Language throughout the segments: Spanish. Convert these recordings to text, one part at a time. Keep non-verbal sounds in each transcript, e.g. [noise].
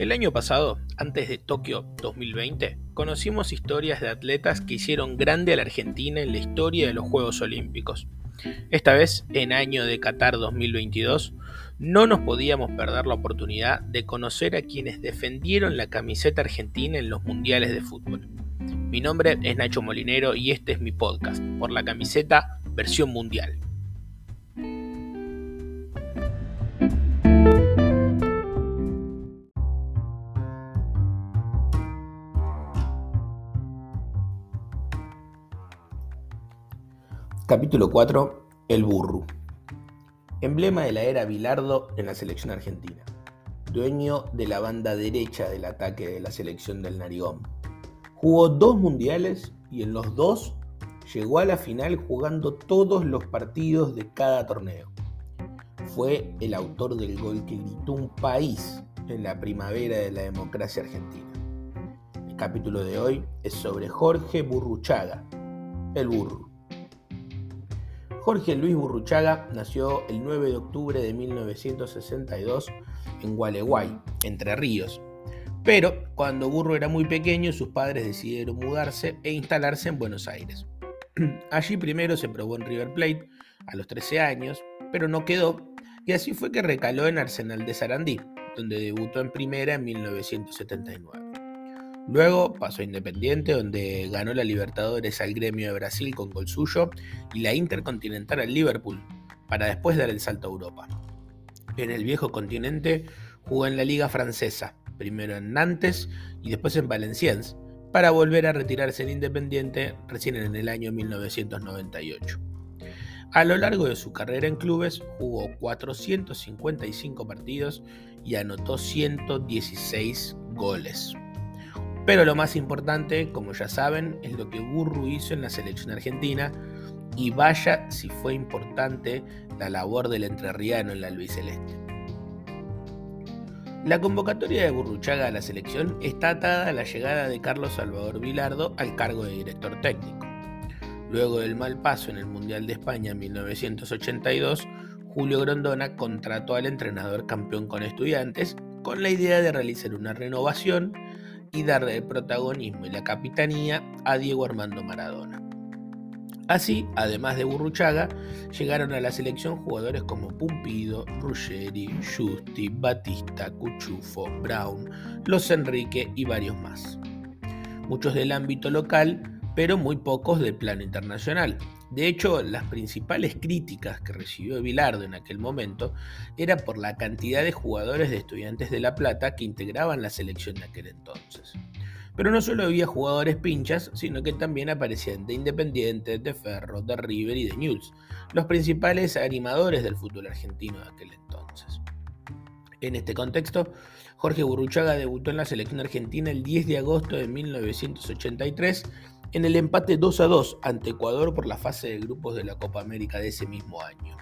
El año pasado, antes de Tokio 2020, conocimos historias de atletas que hicieron grande a la Argentina en la historia de los Juegos Olímpicos. Esta vez, en año de Qatar 2022, no nos podíamos perder la oportunidad de conocer a quienes defendieron la camiseta argentina en los mundiales de fútbol. Mi nombre es Nacho Molinero y este es mi podcast, por la camiseta versión mundial. Capítulo 4. El burro. Emblema de la era Bilardo en la selección argentina. Dueño de la banda derecha del ataque de la selección del Narigón. Jugó dos mundiales y en los dos llegó a la final jugando todos los partidos de cada torneo. Fue el autor del gol que gritó un país en la primavera de la democracia argentina. El capítulo de hoy es sobre Jorge Burruchaga, el burro. Jorge Luis Burruchaga nació el 9 de octubre de 1962 en Gualeguay, Entre Ríos. Pero cuando Burro era muy pequeño, sus padres decidieron mudarse e instalarse en Buenos Aires. [clears throat] Allí primero se probó en River Plate a los 13 años, pero no quedó, y así fue que recaló en Arsenal de Sarandí, donde debutó en primera en 1979. Luego pasó a Independiente, donde ganó la Libertadores al Gremio de Brasil con gol suyo y la Intercontinental al Liverpool, para después dar el salto a Europa. En el viejo continente jugó en la Liga Francesa, primero en Nantes y después en Valenciennes, para volver a retirarse en Independiente recién en el año 1998. A lo largo de su carrera en clubes jugó 455 partidos y anotó 116 goles. Pero lo más importante, como ya saben, es lo que Burru hizo en la selección argentina y vaya si fue importante la labor del entrerriano en la albiceleste. La convocatoria de Burruchaga a la selección está atada a la llegada de Carlos Salvador Vilardo al cargo de director técnico. Luego del mal paso en el Mundial de España en 1982, Julio Grondona contrató al entrenador campeón con estudiantes con la idea de realizar una renovación y darle el protagonismo y la capitanía a Diego Armando Maradona. Así, además de Burruchaga, llegaron a la selección jugadores como Pumpido, Ruggeri, Justi, Batista, Cuchufo, Brown, Los Enrique y varios más. Muchos del ámbito local, pero muy pocos del plano internacional, de hecho, las principales críticas que recibió Bilardo en aquel momento era por la cantidad de jugadores de Estudiantes de La Plata que integraban la selección de aquel entonces. Pero no solo había jugadores pinchas, sino que también aparecían de Independiente, de Ferro, de River y de News, los principales animadores del fútbol argentino de aquel entonces. En este contexto, Jorge Burruchaga debutó en la selección argentina el 10 de agosto de 1983 en el empate 2 a 2 ante Ecuador por la fase de grupos de la Copa América de ese mismo año.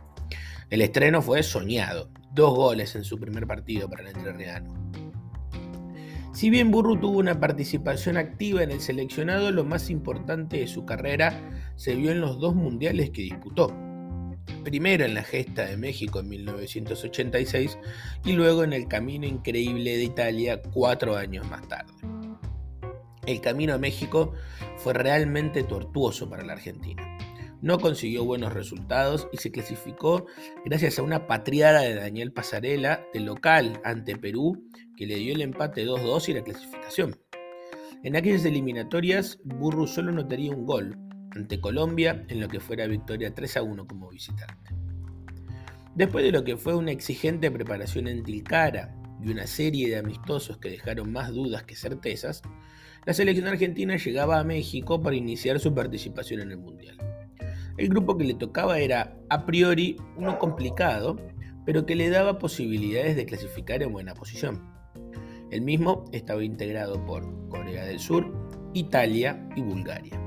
El estreno fue soñado, dos goles en su primer partido para el entrerriano. Si bien Burru tuvo una participación activa en el seleccionado, lo más importante de su carrera se vio en los dos mundiales que disputó. Primero en la gesta de México en 1986 y luego en el camino increíble de Italia cuatro años más tarde. El camino a México fue realmente tortuoso para la Argentina. No consiguió buenos resultados y se clasificó gracias a una patriada de Daniel Pasarela de local ante Perú que le dio el empate 2-2 y la clasificación. En aquellas eliminatorias, Burru solo notaría un gol ante Colombia en lo que fuera victoria 3-1 como visitante. Después de lo que fue una exigente preparación en Tilcara y una serie de amistosos que dejaron más dudas que certezas, la selección argentina llegaba a México para iniciar su participación en el Mundial. El grupo que le tocaba era, a priori, uno complicado, pero que le daba posibilidades de clasificar en buena posición. El mismo estaba integrado por Corea del Sur, Italia y Bulgaria.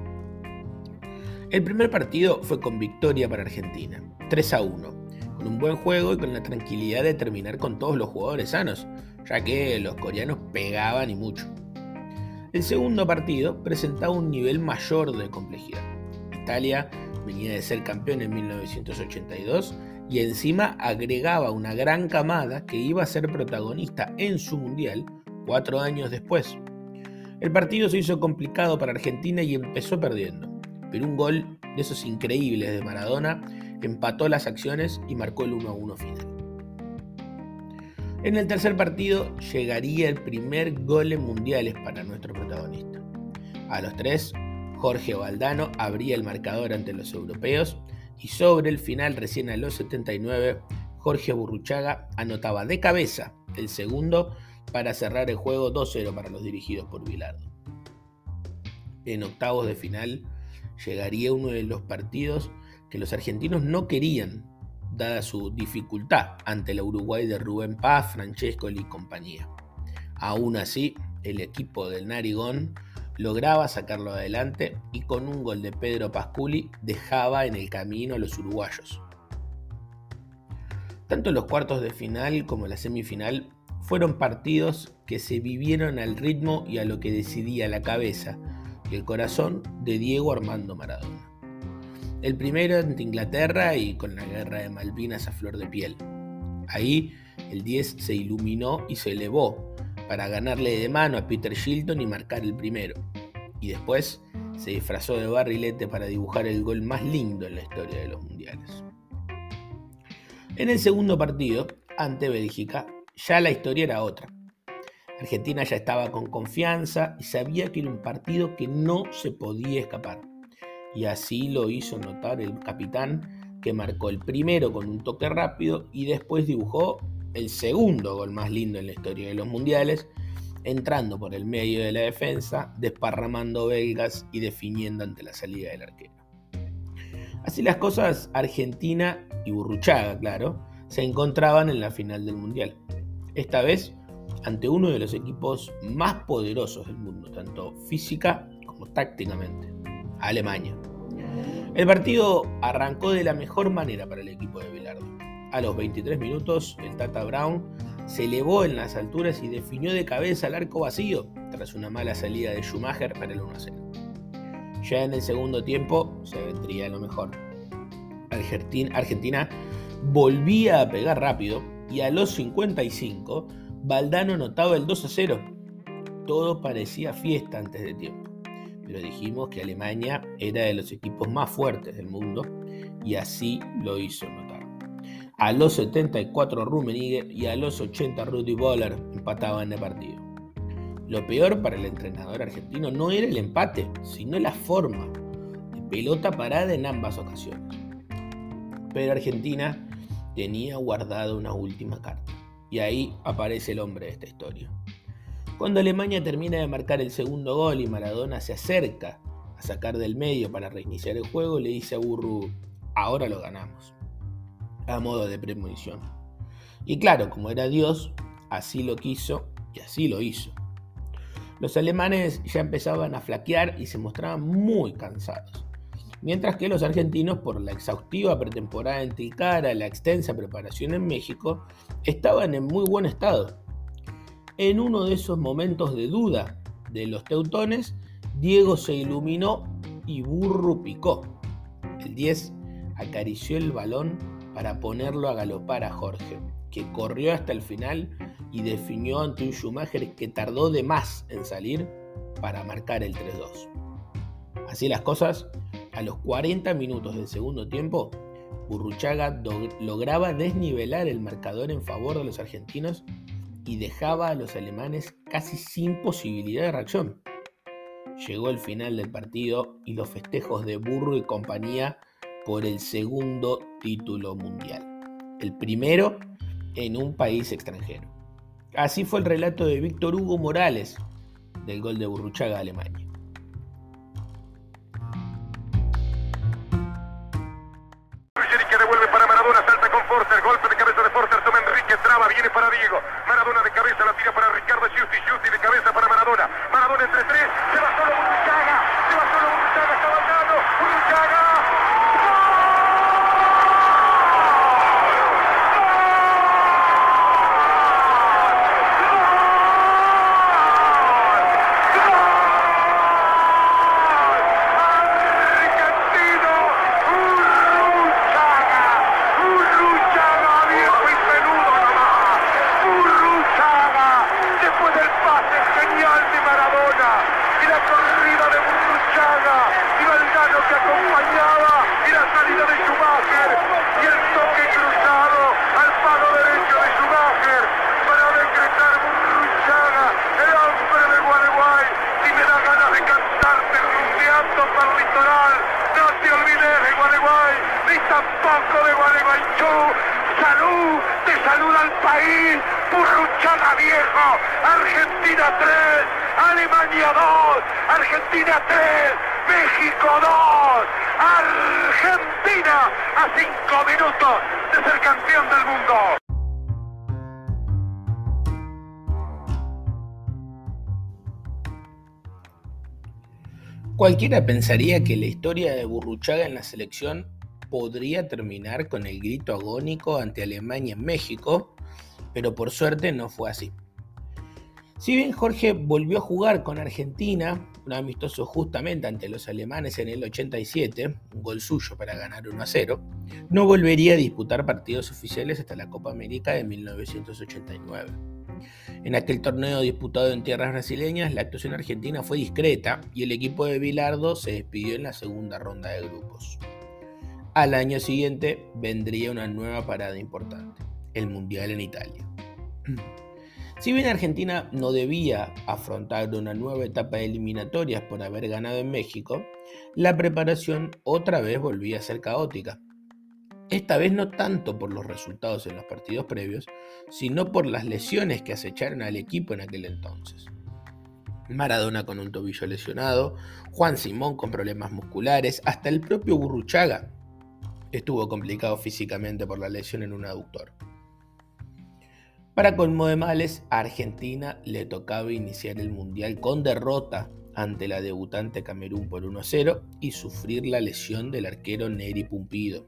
El primer partido fue con victoria para Argentina, 3 a 1, con un buen juego y con la tranquilidad de terminar con todos los jugadores sanos, ya que los coreanos pegaban y mucho. El segundo partido presentaba un nivel mayor de complejidad. Italia venía de ser campeón en 1982 y encima agregaba una gran camada que iba a ser protagonista en su mundial cuatro años después. El partido se hizo complicado para Argentina y empezó perdiendo, pero un gol de esos increíbles de Maradona empató las acciones y marcó el 1 a 1 final. En el tercer partido llegaría el primer gol en mundiales para nuestro protagonista. A los tres, Jorge Valdano abría el marcador ante los europeos y sobre el final, recién a los 79, Jorge Burruchaga anotaba de cabeza el segundo para cerrar el juego 2-0 para los dirigidos por Bilardo. En octavos de final llegaría uno de los partidos que los argentinos no querían, dada su dificultad ante la Uruguay de Rubén Paz, Francesco y compañía. Aún así, el equipo del Narigón lograba sacarlo adelante y con un gol de Pedro Pasculi dejaba en el camino a los uruguayos. Tanto los cuartos de final como la semifinal fueron partidos que se vivieron al ritmo y a lo que decidía la cabeza y el corazón de Diego Armando Maradona. El primero ante Inglaterra y con la guerra de Malvinas a flor de piel. Ahí el 10 se iluminó y se elevó para ganarle de mano a Peter Shilton y marcar el primero. Y después se disfrazó de barrilete para dibujar el gol más lindo en la historia de los mundiales. En el segundo partido, ante Bélgica, ya la historia era otra. Argentina ya estaba con confianza y sabía que era un partido que no se podía escapar y así lo hizo notar el capitán que marcó el primero con un toque rápido y después dibujó el segundo gol más lindo en la historia de los mundiales, entrando por el medio de la defensa, desparramando belgas y definiendo ante la salida del arquero. Así las cosas, Argentina y Burruchaga, claro, se encontraban en la final del mundial. Esta vez ante uno de los equipos más poderosos del mundo, tanto física como tácticamente. Alemania. El partido arrancó de la mejor manera para el equipo de Bilardo. A los 23 minutos, el Tata Brown se elevó en las alturas y definió de cabeza el arco vacío tras una mala salida de Schumacher para el 1-0. Ya en el segundo tiempo se vendría lo mejor. Argentina volvía a pegar rápido y a los 55 Valdano notaba el 2-0. Todo parecía fiesta antes de tiempo pero dijimos que Alemania era de los equipos más fuertes del mundo y así lo hizo notar. A los 74 Rummenigge y a los 80 Rudy Boller empataban el partido. Lo peor para el entrenador argentino no era el empate, sino la forma de pelota parada en ambas ocasiones. Pero Argentina tenía guardada una última carta. Y ahí aparece el hombre de esta historia. Cuando Alemania termina de marcar el segundo gol y Maradona se acerca a sacar del medio para reiniciar el juego, le dice a Burru, ahora lo ganamos, a modo de premonición. Y claro, como era Dios, así lo quiso y así lo hizo. Los alemanes ya empezaban a flaquear y se mostraban muy cansados, mientras que los argentinos, por la exhaustiva pretemporada en Tilcara, la extensa preparación en México, estaban en muy buen estado en uno de esos momentos de duda de los teutones, Diego se iluminó y Burro picó. El 10 acarició el balón para ponerlo a galopar a Jorge, que corrió hasta el final y definió ante un Schumacher que tardó de más en salir para marcar el 3-2. Así las cosas, a los 40 minutos del segundo tiempo, Burruchaga lograba desnivelar el marcador en favor de los argentinos y dejaba a los alemanes casi sin posibilidad de reacción. Llegó el final del partido y los festejos de Burro y compañía por el segundo título mundial, el primero en un país extranjero. Así fue el relato de Víctor Hugo Morales del gol de Burruchaga a Alemania. Argentina 3, Alemania 2, Argentina 3, México 2. Argentina a 5 minutos de ser campeón del mundo. Cualquiera pensaría que la historia de Burruchaga en la selección podría terminar con el grito agónico ante Alemania en México, pero por suerte no fue así. Si bien Jorge volvió a jugar con Argentina, un amistoso justamente ante los alemanes en el 87, un gol suyo para ganar 1 a 0, no volvería a disputar partidos oficiales hasta la Copa América de 1989. En aquel torneo disputado en tierras brasileñas, la actuación argentina fue discreta y el equipo de Bilardo se despidió en la segunda ronda de grupos. Al año siguiente vendría una nueva parada importante, el Mundial en Italia. Si bien Argentina no debía afrontar una nueva etapa de eliminatorias por haber ganado en México, la preparación otra vez volvía a ser caótica. Esta vez no tanto por los resultados en los partidos previos, sino por las lesiones que acecharon al equipo en aquel entonces. Maradona con un tobillo lesionado, Juan Simón con problemas musculares, hasta el propio Burruchaga estuvo complicado físicamente por la lesión en un aductor. Para colmo de males, a Argentina le tocaba iniciar el Mundial con derrota ante la debutante Camerún por 1-0 y sufrir la lesión del arquero Neri Pumpido.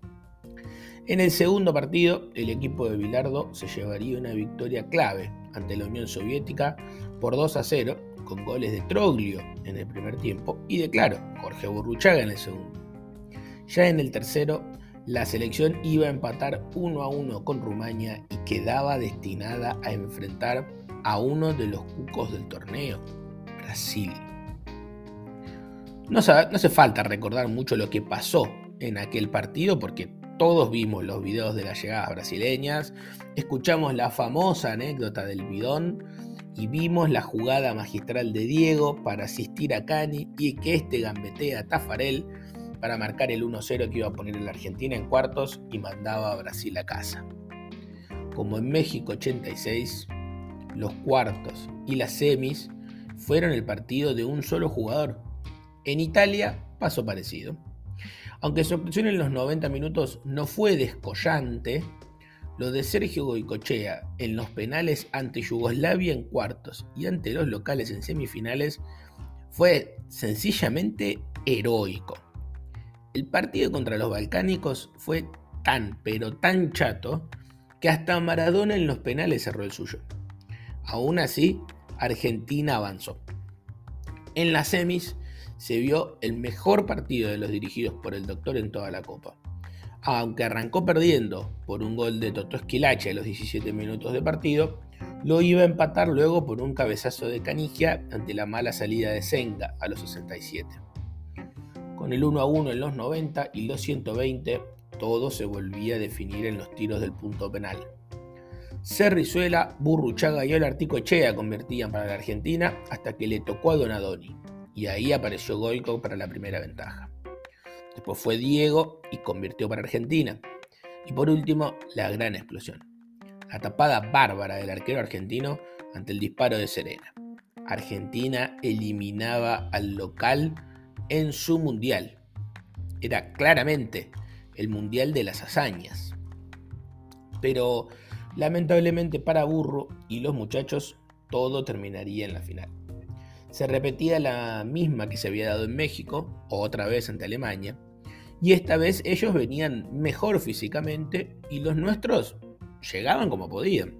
En el segundo partido, el equipo de Bilardo se llevaría una victoria clave ante la Unión Soviética por 2 a 0, con goles de Troglio en el primer tiempo y de claro, Jorge Burruchaga en el segundo. Ya en el tercero, la selección iba a empatar 1 a 1 con Rumania y quedaba destinada a enfrentar a uno de los cucos del torneo, Brasil. No, hace falta recordar mucho lo que pasó en aquel partido porque todos vimos los videos de las llegadas brasileñas, escuchamos la famosa anécdota del bidón y vimos la jugada magistral de Diego para asistir a Cani y que este gambetea a Tafarel para marcar el 1-0 que iba a poner en la Argentina en cuartos y mandaba a Brasil a casa. Como en México 86, los cuartos y las semis fueron el partido de un solo jugador. En Italia pasó parecido. Aunque su actuación en los 90 minutos no fue descollante, lo de Sergio Goicochea en los penales ante Yugoslavia en cuartos y ante los locales en semifinales fue sencillamente heroico. El partido contra los balcánicos fue tan, pero tan chato, que hasta Maradona en los penales cerró el suyo. Aún así, Argentina avanzó. En las semis, se vio el mejor partido de los dirigidos por el doctor en toda la Copa. Aunque arrancó perdiendo por un gol de Toto Esquilache a los 17 minutos de partido, lo iba a empatar luego por un cabezazo de Canigia ante la mala salida de Senga a los 67. Con el 1 a 1 en los 90 y los 120, todo se volvía a definir en los tiros del punto penal. Cerrizuela, Burruchaga y Olarticochea convertían para la Argentina hasta que le tocó a Donadoni y ahí apareció Goico para la primera ventaja. Después fue Diego y convirtió para Argentina. Y por último, la gran explosión. La tapada bárbara del arquero argentino ante el disparo de Serena. Argentina eliminaba al local en su mundial. Era claramente el mundial de las hazañas. Pero lamentablemente para Burro y los muchachos todo terminaría en la final se repetía la misma que se había dado en México, otra vez ante Alemania, y esta vez ellos venían mejor físicamente y los nuestros llegaban como podían.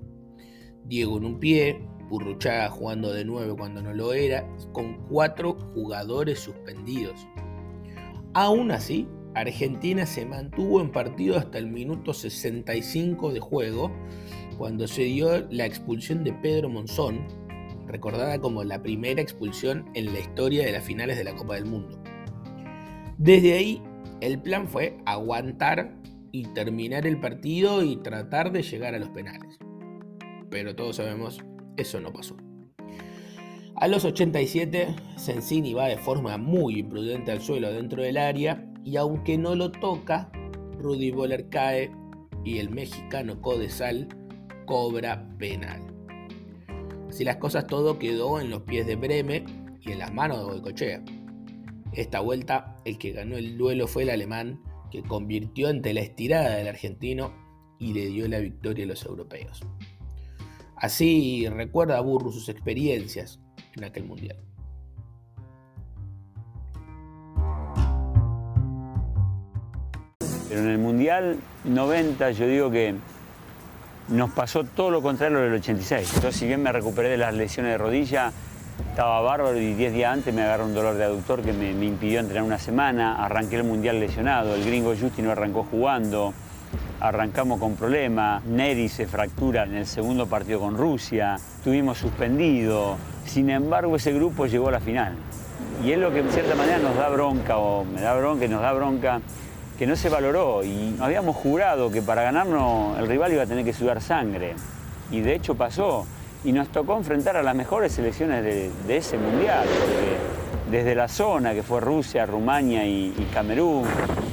Diego en un pie, Purruchaga jugando de nuevo cuando no lo era, con cuatro jugadores suspendidos. Aún así, Argentina se mantuvo en partido hasta el minuto 65 de juego, cuando se dio la expulsión de Pedro Monzón, recordada como la primera expulsión en la historia de las finales de la Copa del Mundo. Desde ahí, el plan fue aguantar y terminar el partido y tratar de llegar a los penales. Pero todos sabemos, eso no pasó. A los 87, Sensini va de forma muy imprudente al suelo dentro del área y aunque no lo toca, Rudy Boller cae y el mexicano Codesal cobra penal. Así las cosas todo quedó en los pies de Breme y en las manos de Boicochea. Esta vuelta el que ganó el duelo fue el alemán que convirtió ante la estirada del argentino y le dio la victoria a los europeos. Así recuerda Burru sus experiencias en aquel mundial. Pero en el Mundial 90 yo digo que nos pasó todo lo contrario del 86. Yo si bien me recuperé de las lesiones de rodilla, estaba bárbaro y 10 días antes me agarró un dolor de aductor que me, impidió entrenar una semana. Arranqué el Mundial lesionado, el gringo Justi no arrancó jugando, arrancamos con problemas. Neri se fractura en el segundo partido con Rusia, tuvimos suspendido. Sin embargo, ese grupo llegó a la final. Y es lo que en cierta manera nos da bronca, o me da bronca y nos da bronca que no se valoró y habíamos jurado que para ganarnos el rival iba a tener que sudar sangre. Y de hecho pasó. Y nos tocó enfrentar a las mejores selecciones de, ese mundial, porque desde la zona, que fue Rusia, Rumania y, Camerún,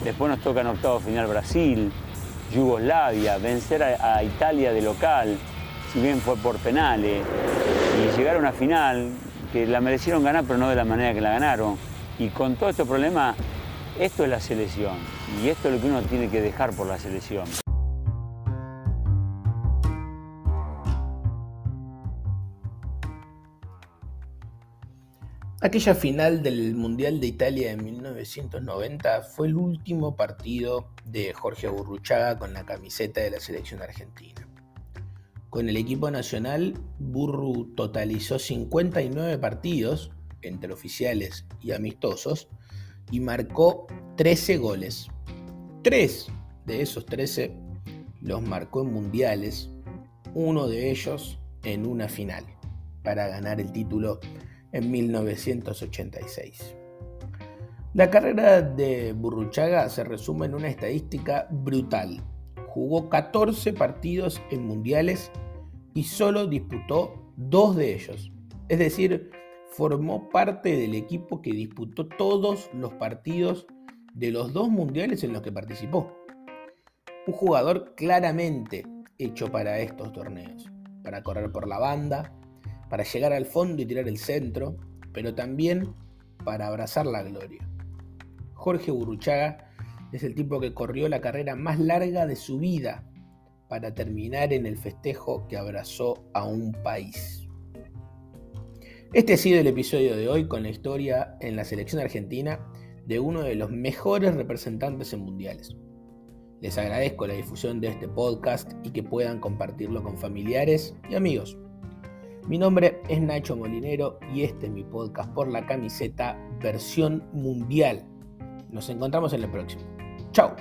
después nos toca en octavo final Brasil, Yugoslavia, vencer a, Italia de local, si bien fue por penales, y llegar a una final que la merecieron ganar, pero no de la manera que la ganaron. Y con todo estos problemas esto es la selección y esto es lo que uno tiene que dejar por la selección. Aquella final del Mundial de Italia de 1990 fue el último partido de Jorge Burruchaga con la camiseta de la selección argentina. Con el equipo nacional, Burru totalizó 59 partidos, entre oficiales y amistosos, y marcó 13 goles. Tres de esos 13 los marcó en mundiales, uno de ellos en una final, para ganar el título en 1986. La carrera de Burruchaga se resume en una estadística brutal. Jugó 14 partidos en mundiales y solo disputó dos de ellos. Es decir, formó parte del equipo que disputó todos los partidos de los dos mundiales en los que participó. Un jugador claramente hecho para estos torneos, para correr por la banda, para llegar al fondo y tirar el centro, pero también para abrazar la gloria. Jorge Buruchaga es el tipo que corrió la carrera más larga de su vida para terminar en el festejo que abrazó a un país. Este ha sido el episodio de hoy con la historia en la selección argentina de uno de los mejores representantes en mundiales. Les agradezco la difusión de este podcast y que puedan compartirlo con familiares y amigos. Mi nombre es Nacho Molinero y este es mi podcast por la camiseta versión mundial. Nos encontramos en el próximo. Chao.